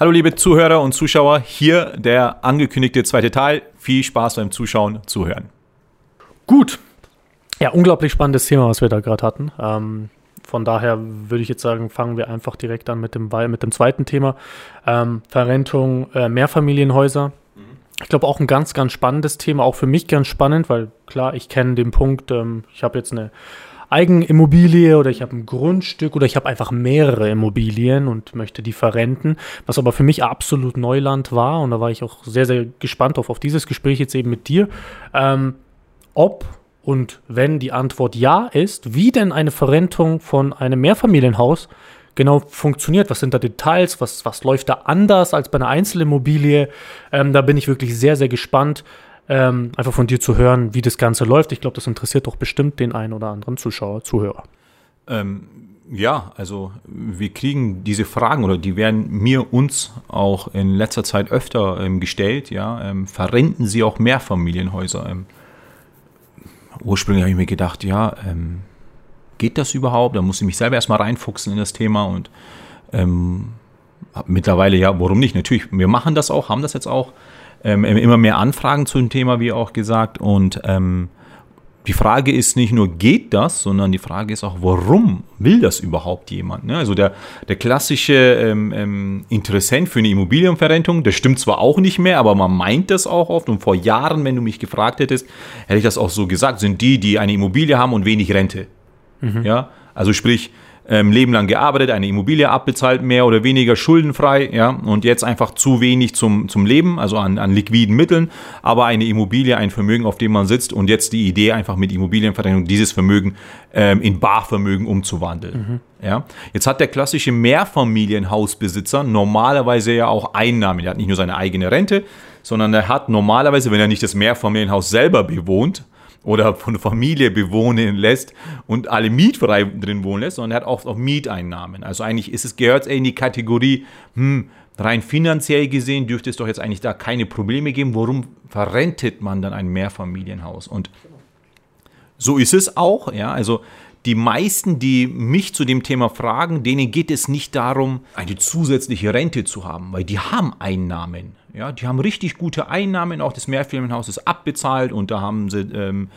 Hallo liebe Zuhörer und Zuschauer, hier der angekündigte zweite Teil. Viel Spaß beim Zuschauen, Zuhören. Gut. Ja, unglaublich spannendes Thema, was wir da gerade hatten. Ähm, von daher würde ich jetzt sagen, fangen wir einfach direkt an mit dem, mit dem zweiten Thema. Ähm, Verrentung äh, Mehrfamilienhäuser. Ich glaube auch ein ganz, ganz spannendes Thema, auch für mich ganz spannend, weil klar, ich kenne den Punkt, ähm, ich habe jetzt eine Eigenimmobilie oder ich habe ein Grundstück oder ich habe einfach mehrere Immobilien und möchte die verrenten, was aber für mich absolut Neuland war und da war ich auch sehr, sehr gespannt auf, auf dieses Gespräch jetzt eben mit dir, ähm, ob und wenn die Antwort ja ist, wie denn eine Verrentung von einem Mehrfamilienhaus genau funktioniert. Was sind da Details? Was, was läuft da anders als bei einer Einzelimmobilie? Ähm, da bin ich wirklich sehr, sehr gespannt ähm, einfach von dir zu hören, wie das Ganze läuft. Ich glaube, das interessiert doch bestimmt den einen oder anderen Zuschauer, Zuhörer. Ähm, ja, also wir kriegen diese Fragen oder die werden mir uns auch in letzter Zeit öfter ähm, gestellt. Ja, ähm, verrenten Sie auch Mehrfamilienhäuser? Ähm, ursprünglich habe ich mir gedacht, ja, ähm, geht das überhaupt? Da muss ich mich selber erstmal reinfuchsen in das Thema und mittlerweile ja, warum nicht? Natürlich, wir machen das auch, haben das jetzt auch ähm, immer mehr Anfragen zu dem Thema, wie auch gesagt. Und ähm, die Frage ist nicht nur, geht das, sondern die Frage ist auch, warum will das überhaupt jemand? Ne? Also der, der klassische ähm, ähm, Interessent für eine Immobilienverrentung, der stimmt zwar auch nicht mehr, aber man meint das auch oft. Und vor Jahren, wenn du mich gefragt hättest, hätte ich das auch so gesagt, sind die, die eine Immobilie haben und wenig Rente. Mhm. Ja, also sprich, ähm, Leben lang gearbeitet, eine Immobilie abbezahlt, mehr oder weniger schuldenfrei, ja, und jetzt einfach zu wenig zum, zum Leben, also an, an liquiden Mitteln, aber eine Immobilie, ein Vermögen, auf dem man sitzt und jetzt die Idee einfach mit Immobilienverrechnung dieses Vermögen ähm, in Barvermögen umzuwandeln. Mhm. Ja, jetzt hat der klassische Mehrfamilienhausbesitzer normalerweise ja auch Einnahmen. Er hat nicht nur seine eigene Rente, sondern er hat normalerweise, wenn er nicht das Mehrfamilienhaus selber bewohnt, oder von Familie bewohnen lässt und alle mietfrei drin wohnen lässt, sondern er hat auch, auch Mieteinnahmen. Also eigentlich ist es, gehört es in die Kategorie, hm, rein finanziell gesehen dürfte es doch jetzt eigentlich da keine Probleme geben. Warum verrentet man dann ein Mehrfamilienhaus? Und so ist es auch, ja, also die meisten, die mich zu dem Thema fragen, denen geht es nicht darum, eine zusätzliche Rente zu haben, weil die haben Einnahmen. Ja, die haben richtig gute Einnahmen, auch das Mehrfamilienhaus ist abbezahlt und da haben sie ähm,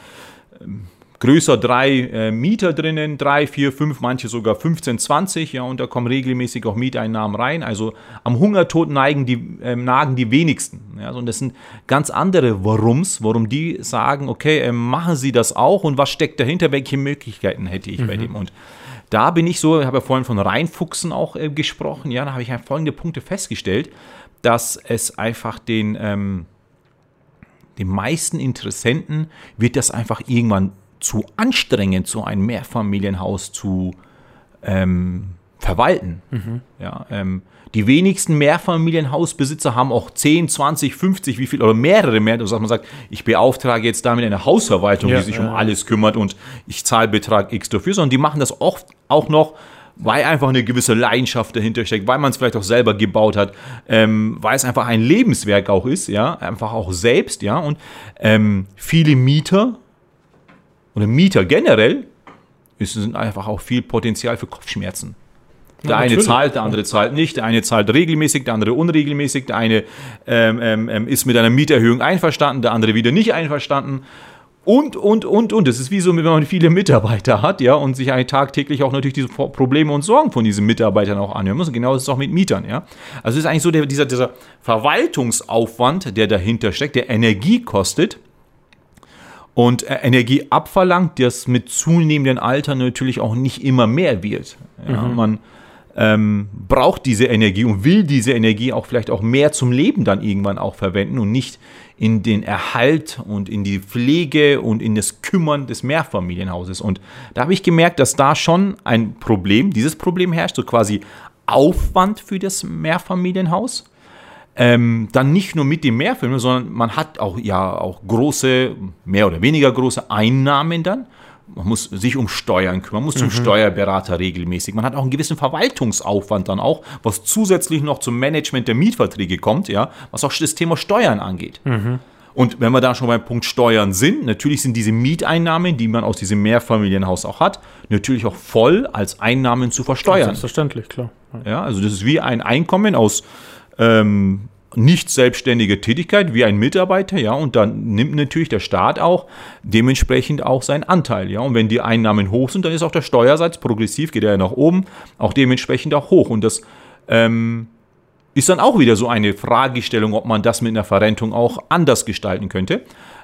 größer drei äh, Mieter drinnen, drei, vier, fünf, manche sogar 15, 20, ja, und da kommen regelmäßig auch Mieteinnahmen rein. Also am Hungertod neigen die, äh, nagen die wenigsten. Ja, und das sind ganz andere Warums, warum die sagen, okay, äh, machen Sie das auch und was steckt dahinter, welche Möglichkeiten hätte ich mhm. bei dem? Und da bin ich so, ich habe ja vorhin von Reinfuchsen auch äh, gesprochen, ja, da habe ich folgende Punkte festgestellt dass es einfach den, ähm, den meisten Interessenten wird das einfach irgendwann zu anstrengend, so ein Mehrfamilienhaus zu ähm, verwalten. Mhm. Ja, ähm, die wenigsten Mehrfamilienhausbesitzer haben auch 10, 20, 50, wie viel oder mehrere mehr, dass man sagt, ich beauftrage jetzt damit eine Hausverwaltung, ja, die sich ja. um alles kümmert und ich zahle Betrag X dafür, sondern die machen das oft auch noch weil einfach eine gewisse Leidenschaft dahinter steckt, weil man es vielleicht auch selber gebaut hat, ähm, weil es einfach ein Lebenswerk auch ist, ja, einfach auch selbst, ja, und ähm, viele Mieter oder Mieter generell ist einfach auch viel Potenzial für Kopfschmerzen. Der ja, eine zahlt, der andere zahlt nicht, der eine zahlt regelmäßig, der andere unregelmäßig, der eine ähm, ähm, ähm ist mit einer Mieterhöhung einverstanden, der andere wieder nicht einverstanden. Und, und, und, und. Das ist wie so, wenn man viele Mitarbeiter hat, ja, und sich eigentlich tagtäglich auch natürlich diese Probleme und Sorgen von diesen Mitarbeitern auch anhören muss. Und genau das ist auch mit Mietern, ja. Also es ist eigentlich so der, dieser, dieser Verwaltungsaufwand, der dahinter steckt, der Energie kostet und Energie abverlangt, das mit zunehmendem Alter natürlich auch nicht immer mehr wird. Ja, mhm. Man ähm, braucht diese Energie und will diese Energie auch vielleicht auch mehr zum Leben dann irgendwann auch verwenden und nicht in den Erhalt und in die Pflege und in das Kümmern des Mehrfamilienhauses. Und da habe ich gemerkt, dass da schon ein Problem, dieses Problem herrscht, so quasi Aufwand für das Mehrfamilienhaus. Ähm, dann nicht nur mit dem Mehrfamilienhaus, sondern man hat auch ja auch große, mehr oder weniger große Einnahmen dann man muss sich um Steuern kümmern, man muss zum mhm. Steuerberater regelmäßig. Man hat auch einen gewissen Verwaltungsaufwand dann auch, was zusätzlich noch zum Management der Mietverträge kommt, ja, was auch das Thema Steuern angeht. Mhm. Und wenn wir da schon beim Punkt Steuern sind, natürlich sind diese Mieteinnahmen, die man aus diesem Mehrfamilienhaus auch hat, natürlich auch voll als Einnahmen zu versteuern. Selbstverständlich, klar. Ja, also das ist wie ein Einkommen aus ähm, nicht selbstständige Tätigkeit wie ein Mitarbeiter, ja, und dann nimmt natürlich der Staat auch dementsprechend auch seinen Anteil, ja. Und wenn die Einnahmen hoch sind, dann ist auch der Steuersatz progressiv, geht er ja nach oben, auch dementsprechend auch hoch. Und das ähm, ist dann auch wieder so eine Fragestellung, ob man das mit einer Verrentung auch anders gestalten könnte.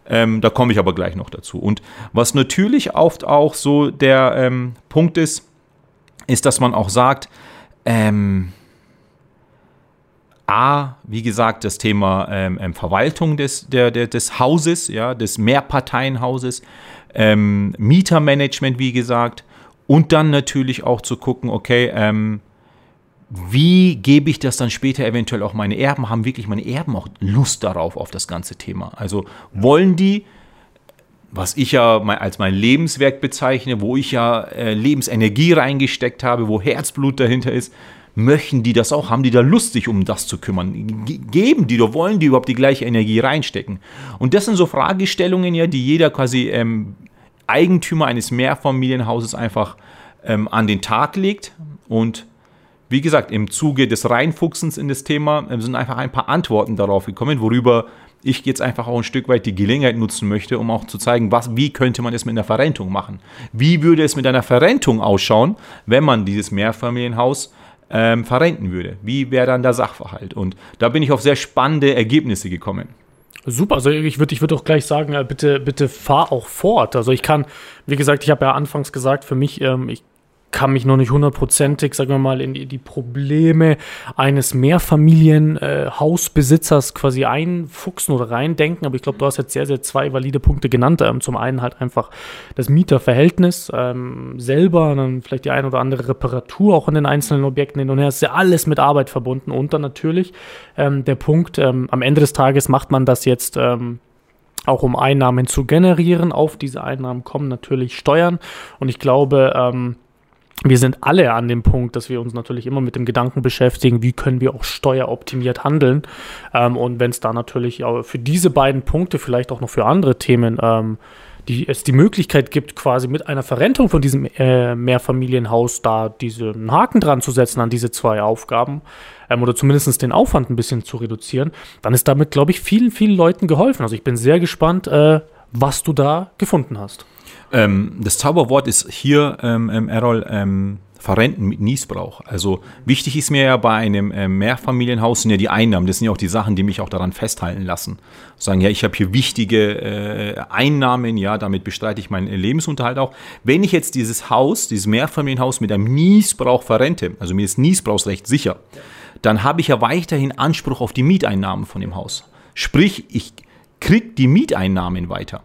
Ähm, da komme ich aber gleich noch dazu. Und was natürlich oft auch so der ähm, Punkt ist, ist, dass man auch sagt, ähm, A, wie gesagt, das Thema ähm, ähm, Verwaltung des, der, der, des Hauses, ja, des Mehrparteienhauses, ähm, Mietermanagement, wie gesagt, und dann natürlich auch zu gucken, okay, ähm, wie gebe ich das dann später eventuell auch meine Erben? Haben wirklich meine Erben auch Lust darauf, auf das ganze Thema? Also wollen die, was ich ja als mein Lebenswerk bezeichne, wo ich ja äh, Lebensenergie reingesteckt habe, wo Herzblut dahinter ist, möchten die das auch? Haben die da Lust, sich um das zu kümmern? Geben die oder wollen die überhaupt die gleiche Energie reinstecken? Und das sind so Fragestellungen ja, die jeder quasi ähm, Eigentümer eines Mehrfamilienhauses einfach ähm, an den Tag legt. Und wie gesagt, im Zuge des Reinfuchsens in das Thema äh, sind einfach ein paar Antworten darauf gekommen, worüber ich jetzt einfach auch ein Stück weit die Gelegenheit nutzen möchte, um auch zu zeigen, was, wie könnte man es mit einer Verrentung machen? Wie würde es mit einer Verrentung ausschauen, wenn man dieses Mehrfamilienhaus ähm, verrenten würde. Wie wäre dann der Sachverhalt? Und da bin ich auf sehr spannende Ergebnisse gekommen. Super, also ich würde ich würd auch gleich sagen, äh, bitte, bitte fahr auch fort. Also ich kann, wie gesagt, ich habe ja anfangs gesagt, für mich, ähm, ich kann mich noch nicht hundertprozentig, sagen wir mal, in die, die Probleme eines Mehrfamilienhausbesitzers äh, quasi einfuchsen oder reindenken. Aber ich glaube, du hast jetzt sehr, sehr zwei valide Punkte genannt. Ähm, zum einen halt einfach das Mieterverhältnis ähm, selber, dann vielleicht die ein oder andere Reparatur auch in den einzelnen Objekten hin und her. Ist ja alles mit Arbeit verbunden. Und dann natürlich ähm, der Punkt, ähm, am Ende des Tages macht man das jetzt ähm, auch um Einnahmen zu generieren. Auf diese Einnahmen kommen natürlich Steuern. Und ich glaube, ähm, wir sind alle an dem Punkt, dass wir uns natürlich immer mit dem Gedanken beschäftigen, wie können wir auch steueroptimiert handeln. Ähm, und wenn es da natürlich für diese beiden Punkte, vielleicht auch noch für andere Themen, ähm, die, es die Möglichkeit gibt, quasi mit einer Verrentung von diesem äh, Mehrfamilienhaus da diesen Haken dran zu setzen an diese zwei Aufgaben ähm, oder zumindest den Aufwand ein bisschen zu reduzieren, dann ist damit, glaube ich, vielen, vielen Leuten geholfen. Also ich bin sehr gespannt, äh, was du da gefunden hast. Ähm, das Zauberwort ist hier, ähm, ähm, Errol, ähm, verrenten mit Niesbrauch. Also wichtig ist mir ja bei einem äh, Mehrfamilienhaus sind ja die Einnahmen. Das sind ja auch die Sachen, die mich auch daran festhalten lassen. Sagen, ja, ich habe hier wichtige äh, Einnahmen, ja, damit bestreite ich meinen Lebensunterhalt auch. Wenn ich jetzt dieses Haus, dieses Mehrfamilienhaus mit einem Niesbrauch verrente, also mir ist Niesbrauchsrecht sicher, dann habe ich ja weiterhin Anspruch auf die Mieteinnahmen von dem Haus. Sprich, ich kriege die Mieteinnahmen weiter.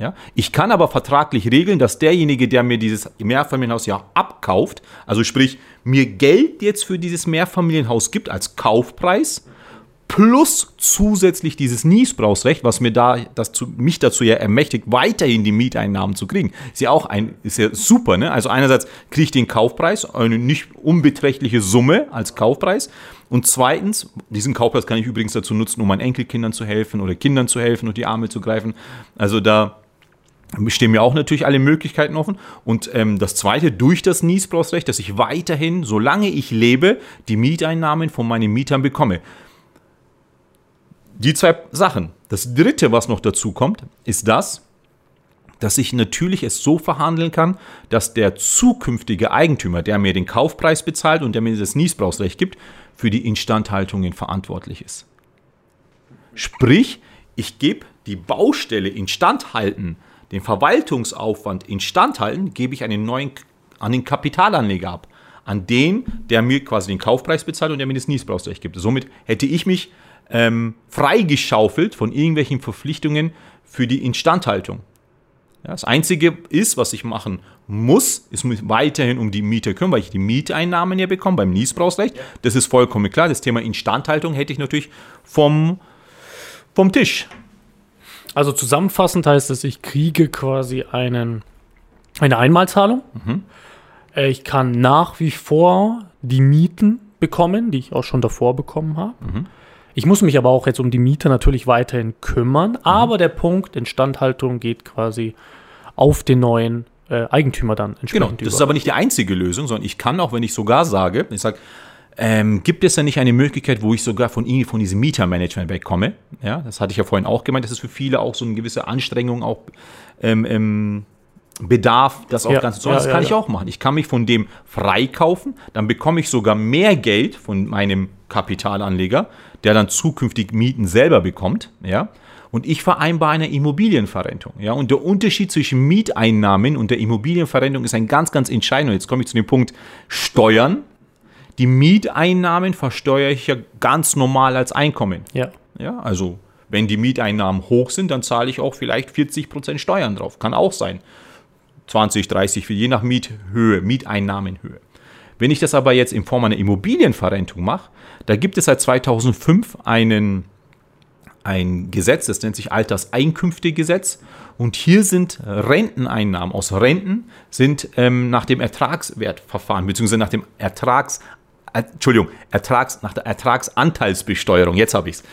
Ja? Ich kann aber vertraglich regeln, dass derjenige, der mir dieses Mehrfamilienhaus ja abkauft, also sprich mir Geld jetzt für dieses Mehrfamilienhaus gibt als Kaufpreis, plus zusätzlich dieses Niesbrauchsrecht, was mir da, das zu, mich dazu ja ermächtigt, weiterhin die Mieteinnahmen zu kriegen. Ist ja auch ein, ist ja super, ne? Also einerseits kriege ich den Kaufpreis, eine nicht unbeträchtliche Summe als Kaufpreis. Und zweitens, diesen Kaufpreis kann ich übrigens dazu nutzen, um meinen Enkelkindern zu helfen oder Kindern zu helfen und die Arme zu greifen. Also da stehen mir auch natürlich alle Möglichkeiten offen. Und ähm, das Zweite, durch das Niesbrauchsrecht, dass ich weiterhin, solange ich lebe, die Mieteinnahmen von meinen Mietern bekomme. Die zwei Sachen. Das Dritte, was noch dazu kommt, ist das, dass ich natürlich es so verhandeln kann, dass der zukünftige Eigentümer, der mir den Kaufpreis bezahlt und der mir das Niesbrauchsrecht gibt, für die Instandhaltungen verantwortlich ist. Sprich, ich gebe die Baustelle instand halten den Verwaltungsaufwand instand halten, gebe ich einen neuen an den Kapitalanleger ab. An den, der mir quasi den Kaufpreis bezahlt und der mir das Niesbrauchsrecht gibt. Somit hätte ich mich ähm, freigeschaufelt von irgendwelchen Verpflichtungen für die Instandhaltung. Ja, das Einzige ist, was ich machen muss, ist mich weiterhin um die Miete kümmern, weil ich die Mieteinnahmen ja bekomme beim Niesbrauchsrecht. Das ist vollkommen klar. Das Thema Instandhaltung hätte ich natürlich vom, vom Tisch. Also zusammenfassend heißt es, ich kriege quasi einen, eine Einmalzahlung. Mhm. Äh, ich kann nach wie vor die Mieten bekommen, die ich auch schon davor bekommen habe. Mhm. Ich muss mich aber auch jetzt um die Miete natürlich weiterhin kümmern. Mhm. Aber der Punkt Instandhaltung geht quasi auf den neuen äh, Eigentümer dann entsprechend Genau, das über. ist aber nicht die einzige Lösung, sondern ich kann auch, wenn ich sogar sage, ich sage, ähm, gibt es da nicht eine Möglichkeit, wo ich sogar von, Ihnen, von diesem Mietermanagement wegkomme? Ja, das hatte ich ja vorhin auch gemeint, das ist für viele auch so eine gewisse Anstrengung auch ähm, ähm, Bedarf, das auch Ja, ganz zu machen. ja, Das ja, kann ich ja. auch machen. Ich kann mich von dem freikaufen, dann bekomme ich sogar mehr Geld von meinem Kapitalanleger, der dann zukünftig Mieten selber bekommt, ja. Und ich vereinbare eine Immobilienverrentung, ja. Und der Unterschied zwischen Mieteinnahmen und der Immobilienverrentung ist ein ganz, ganz entscheidender. Jetzt komme ich zu dem Punkt Steuern. Die Mieteinnahmen versteuere ich ja ganz normal als Einkommen. Ja. Ja, also wenn die Mieteinnahmen hoch sind, dann zahle ich auch vielleicht 40% Steuern drauf. Kann auch sein. 20, 30, je nach Miethöhe, Mieteinnahmenhöhe. Wenn ich das aber jetzt in Form einer Immobilienverrentung mache, da gibt es seit 2005 einen, ein Gesetz, das nennt sich Alterseinkünftegesetz. Und hier sind Renteneinnahmen aus Renten sind ähm, nach dem Ertragswertverfahren, beziehungsweise nach dem Ertrags, Entschuldigung, Ertrags, nach der Ertragsanteilsbesteuerung, jetzt habe ich es,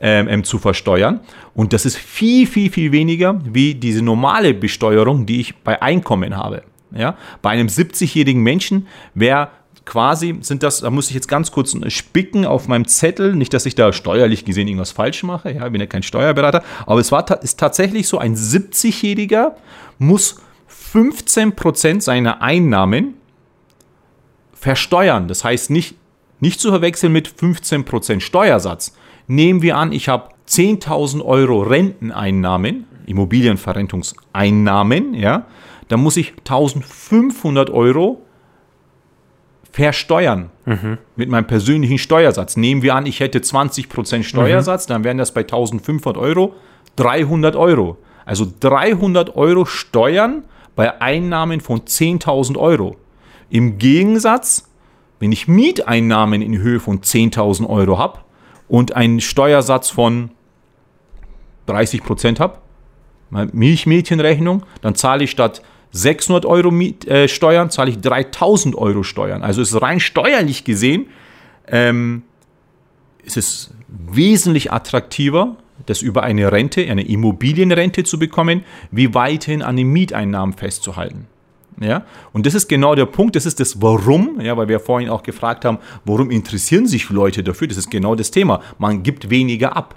ähm, ähm, zu versteuern. Und das ist viel, viel, viel weniger wie diese normale Besteuerung, die ich bei Einkommen habe. Ja? Bei einem 70-jährigen Menschen wäre quasi, sind das, da muss ich jetzt ganz kurz spicken auf meinem Zettel, nicht, dass ich da steuerlich gesehen irgendwas falsch mache, ja, ich bin ja kein Steuerberater, aber es war, ist tatsächlich so, ein 70-jähriger muss 15% seiner Einnahmen versteuern. Das heißt nicht, nicht zu verwechseln mit 15% Steuersatz. Nehmen wir an, ich habe 10.000 Euro Renteneinnahmen, Immobilienverrentungseinnahmen, ja, dann muss ich 1.500 Euro versteuern mit meinem persönlichen Steuersatz. Nehmen wir an, ich hätte 20% Steuersatz, dann wären das bei 1.500 Euro 300 Euro. Also 300 Euro Steuern bei Einnahmen von 10.000 Euro. Im Gegensatz, wenn ich Mieteinnahmen in Höhe von 10.000 Euro habe und einen Steuersatz von 30% habe, Milchmädchenrechnung, dann zahle ich statt 600 Euro Miet, äh, Steuern, zahle ich 3000 Euro Steuern. Also ist rein steuerlich gesehen, ähm, ist es wesentlich attraktiver, das über eine Rente, eine Immobilienrente zu bekommen, wie weiterhin an den Mieteinnahmen festzuhalten. Ja, und das ist genau der Punkt, das ist das Warum, ja, weil wir vorhin auch gefragt haben, warum interessieren sich Leute dafür? Das ist genau das Thema. Man gibt weniger ab.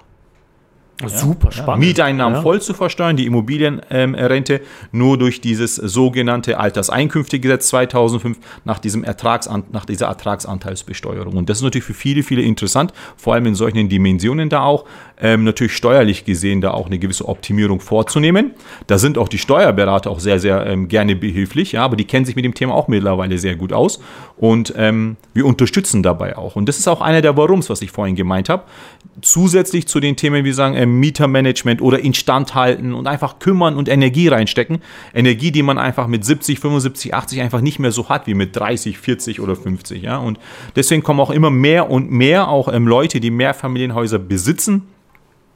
Super spannend. Mieteinnahmen Ja. voll zu versteuern, die Immobilienrente nur durch dieses sogenannte Alterseinkünftegesetz 2005 nach, diesem Ertragsan nach dieser Ertragsanteilsbesteuerung. Und das ist natürlich für viele, viele interessant, vor allem in solchen Dimensionen da auch, ähm, natürlich steuerlich gesehen da auch eine gewisse Optimierung vorzunehmen. Da sind auch die Steuerberater auch sehr, sehr ähm, gerne behilflich, ja, aber die kennen sich mit dem Thema auch mittlerweile sehr gut aus und ähm, wir unterstützen dabei auch. Und das ist auch einer der Warums, was ich vorhin gemeint habe. Zusätzlich zu den Themen, wie sagen, ähm, Mietermanagement oder Instandhalten und einfach kümmern und Energie reinstecken. Energie, die man einfach mit 70, 75, 80 einfach nicht mehr so hat wie mit 30, 40 oder 50. Ja? Und deswegen kommen auch immer mehr und mehr auch ähm, Leute, die Mehrfamilienhäuser besitzen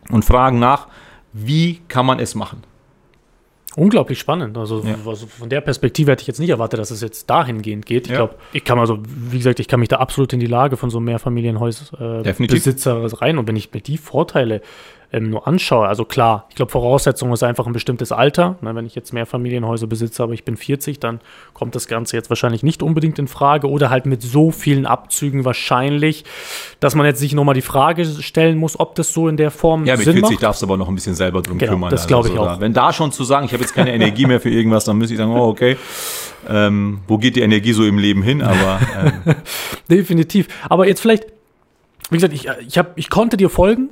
und fragen nach, wie kann man es machen? Unglaublich spannend. Also, Ja. also von der Perspektive hätte ich jetzt nicht erwartet, dass es jetzt dahingehend geht. Ich Ja. glaube, ich kann also, wie gesagt, ich kann mich da absolut in die Lage von so einem Mehrfamilienhaus-Besitzer äh, rein. Und wenn ich mir die Vorteile ähm, nur anschaue, also klar, ich glaube, Voraussetzung ist einfach ein bestimmtes Alter. Na, wenn ich jetzt Mehrfamilienhäuser besitze, aber ich bin 40, dann kommt das Ganze jetzt wahrscheinlich nicht unbedingt in Frage oder halt mit so vielen Abzügen wahrscheinlich, dass man jetzt sich nochmal die Frage stellen muss, ob das so in der Form Ja, mit Sinn 40 macht. darfst du aber noch ein bisschen selber drum Genau, kümmern. das glaube ich so auch. Da, wenn da schon zu sagen, ich habe jetzt keine Energie mehr für irgendwas, dann müsste ich sagen, oh, okay, ähm, wo geht die Energie so im Leben hin? Aber ähm, Definitiv. Aber jetzt vielleicht, wie gesagt, ich, ich, hab, ich konnte dir folgen.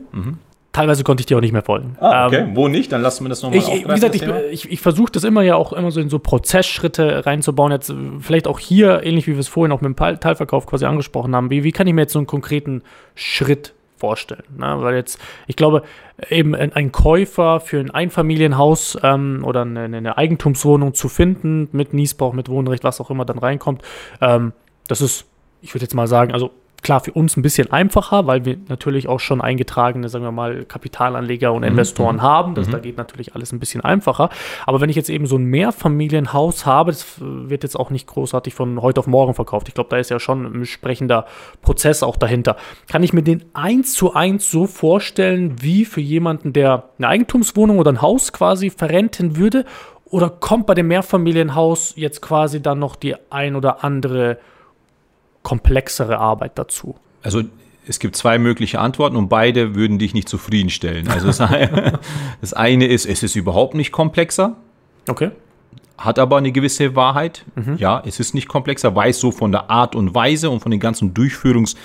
Teilweise konnte ich dir auch nicht mehr folgen. Ähm, wo nicht? Dann lassen wir das nochmal wie gesagt, ich, ich, ich versuche das immer ja auch immer so in so Prozessschritte reinzubauen. Jetzt vielleicht auch hier, ähnlich wie wir es vorhin auch mit dem Teil- Teilverkauf quasi angesprochen haben. Wie, wie kann ich mir jetzt so einen konkreten Schritt vorstellen? Ne? Weil jetzt, ich glaube, eben ein, ein Käufer für ein Einfamilienhaus ähm, oder eine, eine Eigentumswohnung zu finden, mit Niesbrauch, mit Wohnrecht, was auch immer dann reinkommt, ähm, das ist, ich würde jetzt mal sagen, also klar für uns ein bisschen einfacher, weil wir natürlich auch schon eingetragene, sagen wir mal, Kapitalanleger und Investoren haben. Das, Da geht natürlich alles ein bisschen einfacher. Aber wenn ich jetzt eben so ein Mehrfamilienhaus habe, das wird jetzt auch nicht großartig von heute auf morgen verkauft. Ich glaube, da ist ja schon ein entsprechender Prozess auch dahinter. Kann ich mir den eins zu eins so vorstellen, wie für jemanden, der eine Eigentumswohnung oder ein Haus quasi verrenten würde? Oder kommt bei dem Mehrfamilienhaus jetzt quasi dann noch die ein oder andere komplexere Arbeit dazu? Also es gibt zwei mögliche Antworten und beide würden dich nicht zufriedenstellen. Also das, das eine ist, es ist überhaupt nicht komplexer. Okay. Hat aber eine gewisse Wahrheit. Mhm. Ja, es ist nicht komplexer, weil es so von der Art und Weise und von den ganzen Durchführungs-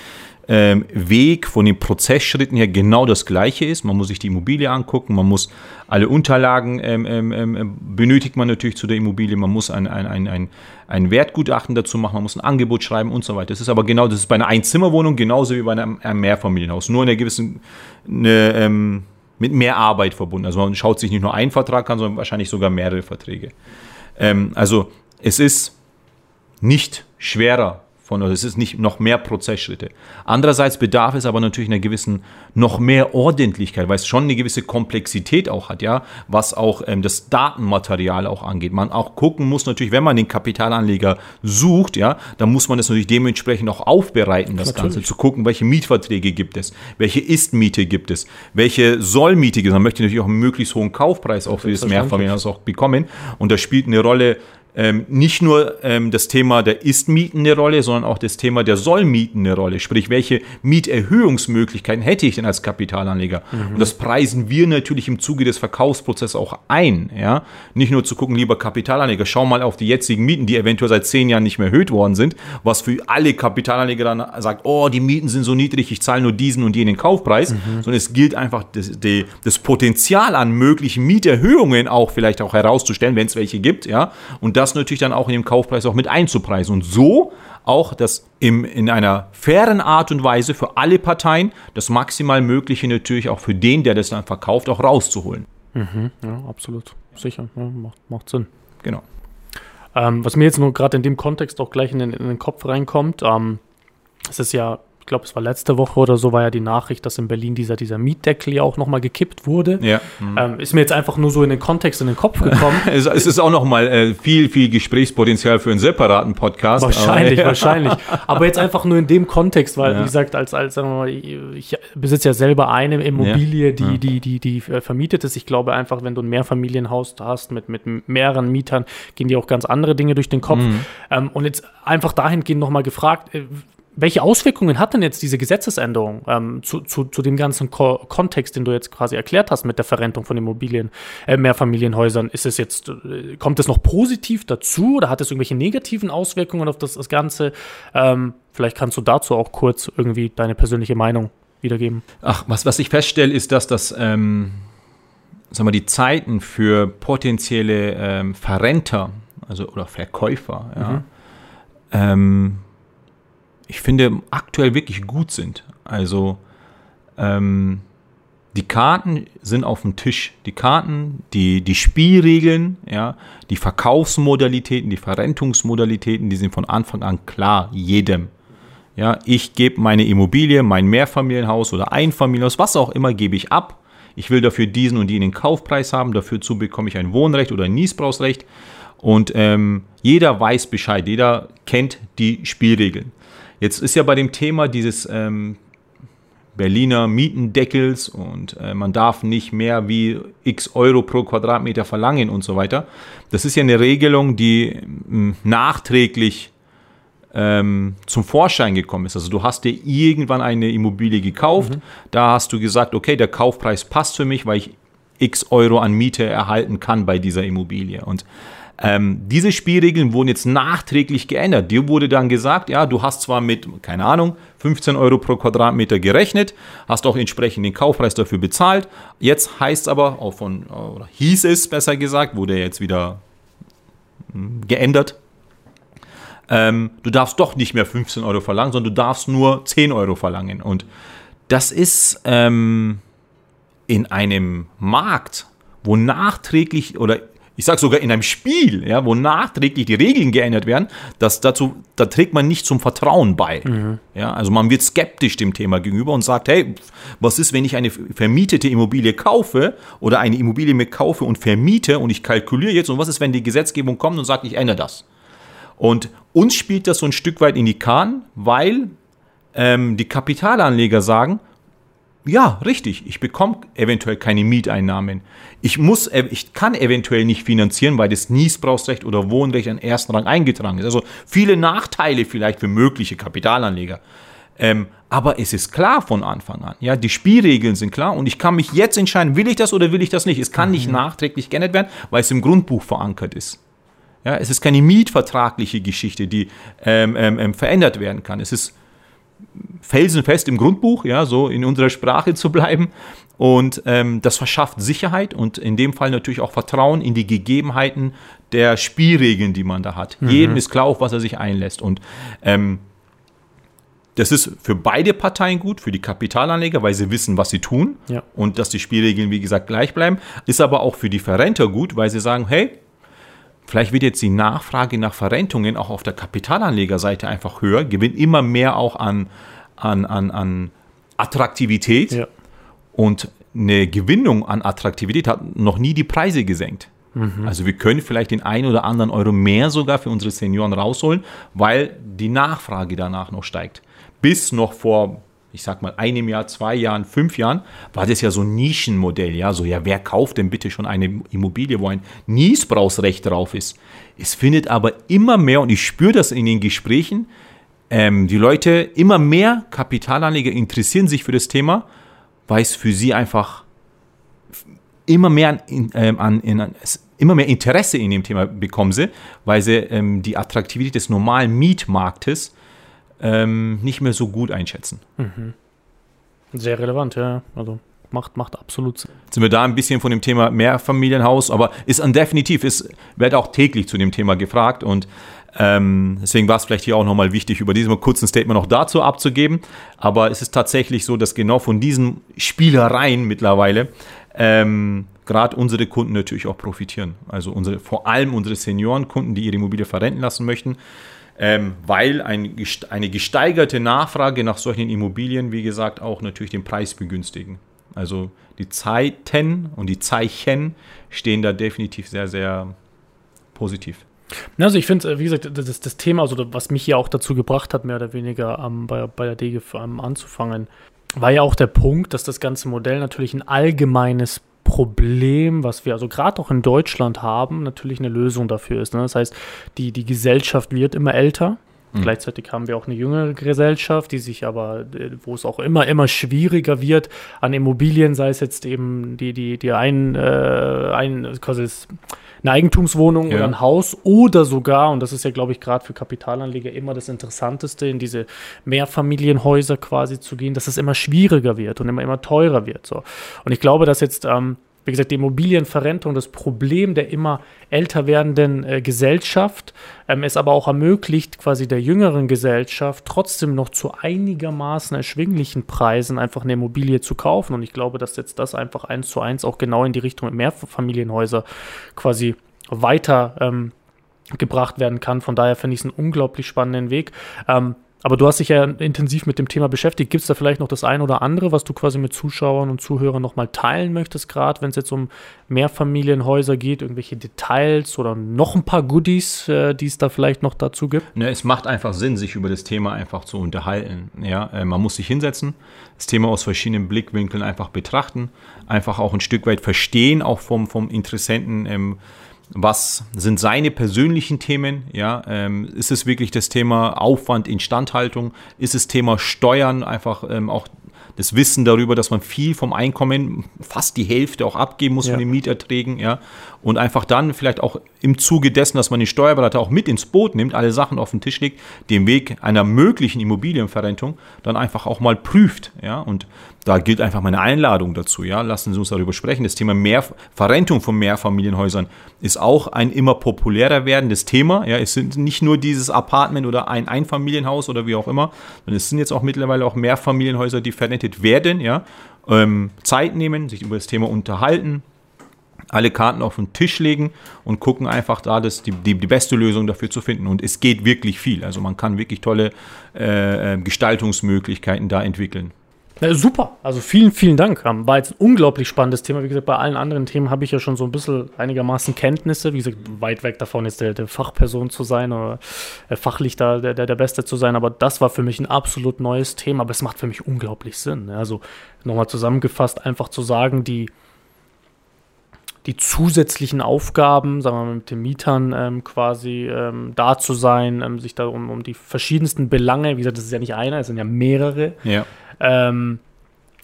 ähm, Weg von den Prozessschritten her genau das gleiche ist. Man muss sich die Immobilie angucken, man muss alle Unterlagen ähm, ähm, ähm, benötigt man natürlich zu der Immobilie, man muss ein, ein, ein, ein, Wertgutachten dazu machen, man muss ein Angebot schreiben und so weiter. Das ist aber genau, das ist bei einer Einzimmerwohnung genauso wie bei einem, einem Mehrfamilienhaus, nur in einer gewissen, eine, ähm, mit mehr Arbeit verbunden. Also man schaut sich nicht nur einen Vertrag an, sondern wahrscheinlich sogar mehrere Verträge. Also es ist nicht schwerer von, oder es ist nicht noch mehr Prozessschritte. Andererseits bedarf es aber natürlich einer gewissen noch mehr Ordentlichkeit, weil es schon eine gewisse Komplexität auch hat, ja, was auch ähm, das Datenmaterial auch angeht. Man auch gucken muss natürlich, wenn man den Kapitalanleger sucht, ja, dann muss man das natürlich dementsprechend auch aufbereiten, das natürlich. Ganze, zu gucken, welche Mietverträge gibt es, welche Ist-Miete gibt es, welche Soll-Miete gibt es. Man möchte natürlich auch einen möglichst hohen Kaufpreis auch für das Mehrfamilienhaus auch bekommen. Und da spielt eine Rolle ähm, nicht nur ähm, das Thema der Ist-Mieten eine Rolle, sondern auch das Thema der Soll-Mieten eine Rolle. Sprich, welche Mieterhöhungsmöglichkeiten hätte ich denn als Kapitalanleger? Mhm. Und das preisen wir natürlich im Zuge des Verkaufsprozesses auch ein. Ja? Nicht nur zu gucken, lieber Kapitalanleger, schau mal auf die jetzigen Mieten, die eventuell seit zehn Jahren nicht mehr erhöht worden sind, was für alle Kapitalanleger dann sagt, oh, die Mieten sind so niedrig, ich zahle nur diesen und jenen Kaufpreis, mhm. sondern es gilt einfach das, das Potenzial an möglichen Mieterhöhungen auch vielleicht auch herauszustellen, wenn es welche gibt, ja, und das das natürlich dann auch in dem Kaufpreis auch mit einzupreisen. Und so auch das im, in einer fairen Art und Weise für alle Parteien das maximal Mögliche natürlich auch für den, der das dann verkauft, auch rauszuholen. Mhm, ja, absolut. Sicher. Ja, macht, macht Sinn. Genau. Ähm, was mir jetzt nur gerade in dem Kontext auch gleich in den, in den Kopf reinkommt, ähm, es ist ja ich glaube, es war letzte Woche oder so, war ja die Nachricht, dass in Berlin dieser, dieser Mietdeckel ja auch nochmal gekippt wurde. Ja. Mhm. Ähm, ist mir jetzt einfach nur so in den Kontext, in den Kopf gekommen. es, es, ist auch nochmal äh, viel, viel Gesprächspotenzial für einen separaten Podcast. Wahrscheinlich, aber, wahrscheinlich. Aber jetzt einfach nur in dem Kontext, weil, ja. wie gesagt, als, als mal, ich besitze ja selber eine Immobilie, die, ja. die, die, die, die äh, vermietet ist. Ich glaube einfach, wenn du ein Mehrfamilienhaus hast mit, mit mehreren Mietern, gehen dir auch ganz andere Dinge durch den Kopf. Mhm. Ähm, und jetzt einfach dahingehend nochmal gefragt, äh, welche Auswirkungen hat denn jetzt diese Gesetzesänderung ähm, zu, zu, zu dem ganzen Ko Kontext, den du jetzt quasi erklärt hast mit der Verrentung von Immobilien, äh, Mehrfamilienhäusern? Ist es jetzt, äh, kommt es noch positiv dazu oder hat es irgendwelche negativen Auswirkungen auf das, das Ganze? Ähm, vielleicht kannst du dazu auch kurz irgendwie deine persönliche Meinung wiedergeben. Ach, was, was ich feststelle, ist, dass das, ähm, sagen wir, die Zeiten für potenzielle ähm, Verrenter, also oder Verkäufer, ja, mhm. Ich finde, aktuell wirklich gut sind. Also ähm, die Karten sind auf dem Tisch. Die Karten, die, die Spielregeln, ja, die Verkaufsmodalitäten, die Verrentungsmodalitäten, die sind von Anfang an klar, jedem. Ja, ich gebe meine Immobilie, mein Mehrfamilienhaus oder Einfamilienhaus, was auch immer, gebe ich ab. Ich will dafür diesen und jenen Kaufpreis haben, dafür zu bekomme ich ein Wohnrecht oder ein Niesbrauchsrecht. Und ähm, jeder weiß Bescheid, jeder kennt die Spielregeln. Jetzt ist ja bei dem Thema dieses ähm, Berliner Mietendeckels und äh, man darf nicht mehr wie x Euro pro Quadratmeter verlangen und so weiter. Das ist ja eine Regelung, die ähm, nachträglich ähm, zum Vorschein gekommen ist. Also du hast dir irgendwann eine Immobilie gekauft, mhm. da hast du gesagt, okay, der Kaufpreis passt für mich, weil ich x Euro an Miete erhalten kann bei dieser Immobilie. Und ähm, diese Spielregeln wurden jetzt nachträglich geändert. Dir wurde dann gesagt, ja, du hast zwar mit, keine Ahnung, 15 Euro pro Quadratmeter gerechnet, hast auch entsprechend den Kaufpreis dafür bezahlt. Jetzt heißt es aber, auch von, oder hieß es besser gesagt, wurde jetzt wieder hm, geändert. Ähm, du darfst doch nicht mehr 15 Euro verlangen, sondern du darfst nur 10 Euro verlangen. Und das ist ähm, in einem Markt, wo nachträglich oder ich sage sogar in einem Spiel, ja, wo nachträglich die Regeln geändert werden, das dazu, da trägt man nicht zum Vertrauen bei. Mhm. Ja, also man wird skeptisch dem Thema gegenüber und sagt, hey, was ist, wenn ich eine vermietete Immobilie kaufe oder eine Immobilie mir kaufe und vermiete und ich kalkuliere jetzt und was ist, wenn die Gesetzgebung kommt und sagt, ich ändere das? Und uns spielt das so ein Stück weit in die Karten, weil ähm, die Kapitalanleger sagen, ja, richtig, ich bekomme eventuell keine Mieteinnahmen. Ich muss, ich kann eventuell nicht finanzieren, weil das Niesbrauchsrecht oder Wohnrecht an ersten Rang eingetragen ist. Also viele Nachteile vielleicht für mögliche Kapitalanleger. Ähm, aber es ist klar von Anfang an. Ja, die Spielregeln sind klar und ich kann mich jetzt entscheiden, will ich das oder will ich das nicht. Es kann mhm. nicht nachträglich geändert werden, weil es im Grundbuch verankert ist. Ja, es ist keine mietvertragliche Geschichte, die ähm, ähm, ähm verändert werden kann. Es ist felsenfest im Grundbuch, ja, so in unserer Sprache zu bleiben. Und ähm, das verschafft Sicherheit und in dem Fall natürlich auch Vertrauen in die Gegebenheiten der Spielregeln, die man da hat. Mhm. Jedem ist klar, auf was er sich einlässt. Und ähm, das ist für beide Parteien gut, für die Kapitalanleger, weil sie wissen, was sie tun ja. und dass die Spielregeln, wie gesagt, gleich bleiben. Ist aber auch für die Verrenter gut, weil sie sagen, hey, vielleicht wird jetzt die Nachfrage nach Verrentungen auch auf der Kapitalanlegerseite einfach höher, gewinnt immer mehr auch an, an, an, an Attraktivität. Ja. Und eine Gewinnung an Attraktivität hat noch nie die Preise gesenkt. Mhm. Also wir können vielleicht den einen oder anderen Euro mehr sogar für unsere Senioren rausholen, weil die Nachfrage danach noch steigt bis noch vor, ich sag mal, einem Jahr, zwei Jahren, fünf Jahren, war das ja so ein Nischenmodell. Ja, so, ja, wer kauft denn bitte schon eine Immobilie, wo ein Niesbrauchsrecht drauf ist? Es findet aber immer mehr, und ich spüre das in den Gesprächen, ähm, die Leute, immer mehr Kapitalanleger interessieren sich für das Thema, weil es für sie einfach immer mehr an, ähm, an, in, immer mehr Interesse in dem Thema bekommen sie, weil sie ähm, die Attraktivität des normalen Mietmarktes ähm, nicht mehr so gut einschätzen. Mhm. Sehr relevant, ja. Also macht, macht absolut Sinn. Jetzt sind wir da ein bisschen von dem Thema Mehrfamilienhaus, aber ist an definitiv, ist, wird auch täglich zu dem Thema gefragt und ähm, deswegen war es vielleicht hier auch nochmal wichtig, über diesen kurzen Statement noch dazu abzugeben. Aber es ist tatsächlich so, dass genau von diesen Spielereien mittlerweile ähm, gerade unsere Kunden natürlich auch profitieren. Also unsere, vor allem unsere Seniorenkunden, die ihre Immobilie verrenten lassen möchten ähm, weil ein, eine gesteigerte Nachfrage nach solchen Immobilien, wie gesagt, auch natürlich den Preis begünstigen. Also die Zeiten und die Zeichen stehen da definitiv sehr, sehr positiv. Also ich finde, äh, wie gesagt, das, das Thema, also was mich ja auch dazu gebracht hat, mehr oder weniger um, bei, bei der DGF um, anzufangen, war ja auch der Punkt, dass das ganze Modell natürlich ein allgemeines Problem, was wir also gerade auch in Deutschland haben, natürlich eine Lösung dafür ist. Ne? Das heißt, die, die Gesellschaft wird immer älter. Mhm. Gleichzeitig haben wir auch eine jüngere Gesellschaft, die sich aber, äh, wo es auch immer, immer schwieriger wird an Immobilien, sei es jetzt eben die, die, die ein, äh, ein quasi eine Eigentumswohnung ja. oder ein Haus oder sogar, und das ist ja, glaube ich, gerade für Kapitalanleger immer das Interessanteste, in diese Mehrfamilienhäuser quasi zu gehen, dass es immer schwieriger wird und immer, immer teurer wird. So. Und ich glaube, dass jetzt ähm, wie gesagt, die Immobilienverrentung, das Problem der immer älter werdenden äh, Gesellschaft, ähm, es aber auch ermöglicht, quasi der jüngeren Gesellschaft trotzdem noch zu einigermaßen erschwinglichen Preisen einfach eine Immobilie zu kaufen. Und ich glaube, dass jetzt das einfach eins zu eins auch genau in die Richtung mit Mehrfamilienhäuser quasi weiter ähm, gebracht werden kann. Von daher finde ich es einen unglaublich spannenden Weg. Ähm, aber du hast dich ja intensiv mit dem Thema beschäftigt. Gibt es da vielleicht noch das eine oder andere, was du quasi mit Zuschauern und Zuhörern nochmal teilen möchtest, gerade wenn es jetzt um Mehrfamilienhäuser geht, irgendwelche Details oder noch ein paar Goodies, äh, die es da vielleicht noch dazu gibt? Ne, es macht einfach Sinn, sich über das Thema einfach zu unterhalten. Ja, äh, man muss sich hinsetzen, das Thema aus verschiedenen Blickwinkeln einfach betrachten, einfach auch ein Stück weit verstehen, auch vom, vom Interessenten. Ähm, was sind seine persönlichen Themen? Ja, ähm, ist es wirklich das Thema Aufwand, Instandhaltung? Ist es Thema Steuern? Einfach ähm, auch das Wissen darüber, dass man viel vom Einkommen, fast die Hälfte auch abgeben muss ja. von den Mieterträgen, ja. Und einfach dann vielleicht auch im Zuge dessen, dass man den Steuerberater auch mit ins Boot nimmt, alle Sachen auf den Tisch legt, den Weg einer möglichen Immobilienverrentung dann einfach auch mal prüft, ja. Und da gilt einfach meine Einladung dazu. Ja, lassen Sie uns darüber sprechen. Das Thema Mehr Verrentung von Mehrfamilienhäusern ist auch ein immer populärer werdendes Thema. Ja, es sind nicht nur dieses Apartment oder ein Einfamilienhaus oder wie auch immer, sondern es sind jetzt auch mittlerweile auch Mehrfamilienhäuser, die verrentet werden. Ja, ähm, Zeit nehmen, sich über das Thema unterhalten, alle Karten auf den Tisch legen und gucken einfach da, dass die, die, die, beste Lösung dafür zu finden. Und es geht wirklich viel. Also man kann wirklich tolle äh, äh Gestaltungsmöglichkeiten da entwickeln. Ja, super, also vielen, vielen Dank. Ähm, war jetzt ein unglaublich spannendes Thema. Wie gesagt, bei allen anderen Themen habe ich ja schon so ein bisschen einigermaßen Kenntnisse. Wie gesagt, weit weg davon jetzt der, der Fachperson zu sein oder äh, fachlich da der, der, der Beste zu sein. Aber das war für mich ein absolut neues Thema. Aber es macht für mich unglaublich Sinn. Also nochmal zusammengefasst, einfach zu sagen, die, die zusätzlichen Aufgaben, sagen wir mal, mit den Mietern ähm, quasi ähm, da zu sein, ähm, sich da um, um die verschiedensten Belange, wie gesagt, das ist ja nicht einer, es sind ja mehrere, Ja. Ähm,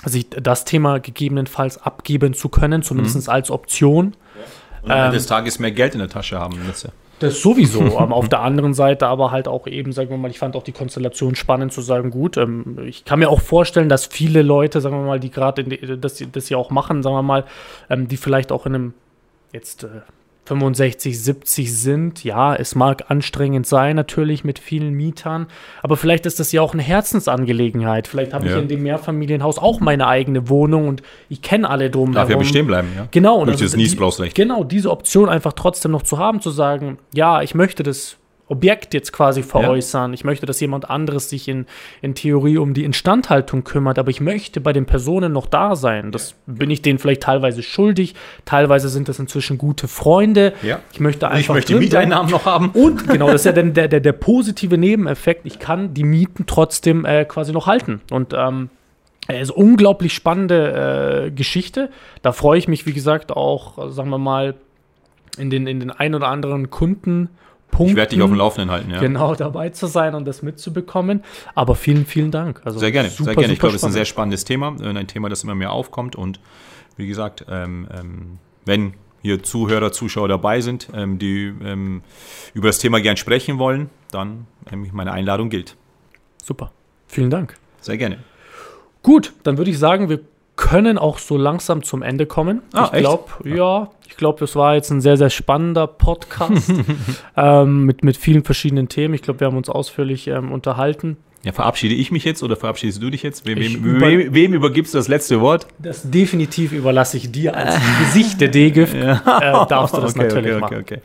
sich das Thema gegebenenfalls abgeben zu können, zumindest Mhm. als Option. Und am Ende Ähm, des Tages mehr Geld in der Tasche haben. Das ist ja- Das sowieso. ähm, auf der anderen Seite aber halt auch eben, sagen wir mal, ich fand auch die Konstellation spannend zu sagen, gut, ähm, ich kann mir auch vorstellen, dass viele Leute, sagen wir mal, die gerade das, das hier auch machen, sagen wir mal, ähm, die vielleicht auch in einem jetzt äh, 65, 70 sind. Ja, es mag anstrengend sein, natürlich mit vielen Mietern, aber vielleicht ist das ja auch eine Herzensangelegenheit. Vielleicht habe Ja. ich in dem Mehrfamilienhaus auch meine eigene Wohnung und ich kenne alle drum Darf ja bestehen bleiben, ja. Genau. und das also die- Niesbrauchsrecht. Genau, diese Option einfach trotzdem noch zu haben, zu sagen, ja, ich möchte das Objekt jetzt quasi veräußern. Ich möchte, dass jemand anderes sich in, in Theorie um die Instandhaltung kümmert, aber ich möchte bei den Personen noch da sein. Das bin ich denen vielleicht teilweise schuldig. Teilweise sind das inzwischen gute Freunde. Ja. Ich möchte einfach. Ich möchte. Mieteinnahmen noch haben. Und genau, das ist ja dann der, der, der positive Nebeneffekt. Ich kann die Mieten trotzdem äh, quasi noch halten. Und ähm, es ist eine unglaublich spannende äh, Geschichte. Da freue ich mich, wie gesagt, auch, sagen wir mal, in den, in den ein oder anderen Kundenpunkten. Ich werde dich auf dem Laufenden halten, ja. Genau, dabei zu sein und das mitzubekommen. Aber vielen, vielen Dank. Also Sehr gerne, super, sehr gerne. Ich glaube, es ist ein sehr spannend. spannendes Thema, äh, ein Thema, das immer mehr aufkommt. Und wie gesagt, ähm, ähm, wenn hier Zuhörer, Zuschauer dabei sind, ähm, die ähm, über das Thema gern sprechen wollen, dann ähm, meine Einladung gilt. Super. Vielen Dank. Sehr gerne. Gut, dann würde ich sagen, wir können auch so langsam zum Ende kommen. Ah, ich glaube, ja, ich glaube, das war jetzt ein sehr, sehr spannender Podcast ähm, mit, mit vielen verschiedenen Themen. Ich glaube, wir haben uns ausführlich ähm, unterhalten. Ja, verabschiede ich mich jetzt oder verabschiedest du dich jetzt? Wem, wem, über- wem, wem übergibst du das letzte Wort? Das definitiv überlasse ich dir als Gesicht der D-Gift. Äh, darfst du das okay, natürlich okay, machen. okay, okay.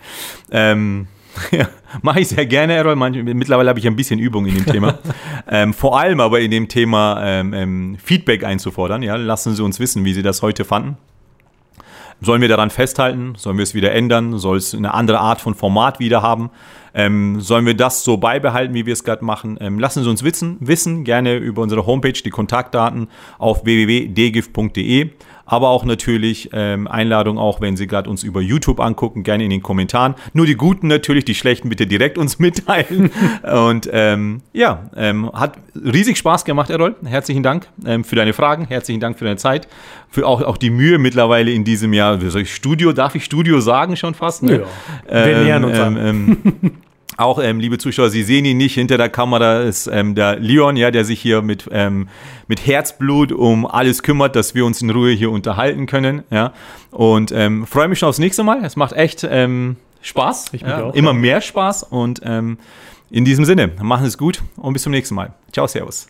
Ähm, ja, mache ich sehr gerne, Errol. Mittlerweile habe ich ein bisschen Übung in dem Thema. ähm, vor allem aber in dem Thema ähm, ähm, Feedback einzufordern. Ja, lassen Sie uns wissen, wie Sie das heute fanden. Sollen wir daran festhalten? Sollen wir es wieder ändern? Soll es eine andere Art von Format wieder haben? Ähm, sollen wir das so beibehalten, wie wir es gerade machen? Ähm, lassen Sie uns wissen, wissen, gerne über unsere Homepage, die Kontaktdaten auf www.dgift.de. Aber auch natürlich ähm, Einladung, auch wenn Sie gerade uns über YouTube angucken, gerne in den Kommentaren. Nur die Guten natürlich, die Schlechten bitte direkt uns mitteilen. Und ähm, ja, ähm, hat riesig Spaß gemacht, Errol. Herzlichen Dank ähm, für deine Fragen, herzlichen Dank für deine Zeit, für auch, auch die Mühe mittlerweile in diesem Jahr. Wie soll ich Studio, darf ich Studio sagen schon fast? Ne? Ja, wir nähern uns ähm, an. Auch, ähm, liebe Zuschauer, Sie sehen ihn nicht. Hinter der Kamera ist ähm, der Leon, ja, der sich hier mit, ähm, mit Herzblut um alles kümmert, dass wir uns in Ruhe hier unterhalten können. Ja. Und ähm, freue mich schon aufs nächste Mal. Es macht echt ähm, Spaß. Ich ja, auch, immer ja. mehr Spaß. Und ähm, in diesem Sinne, machen Sie es gut und bis zum nächsten Mal. Ciao, Servus.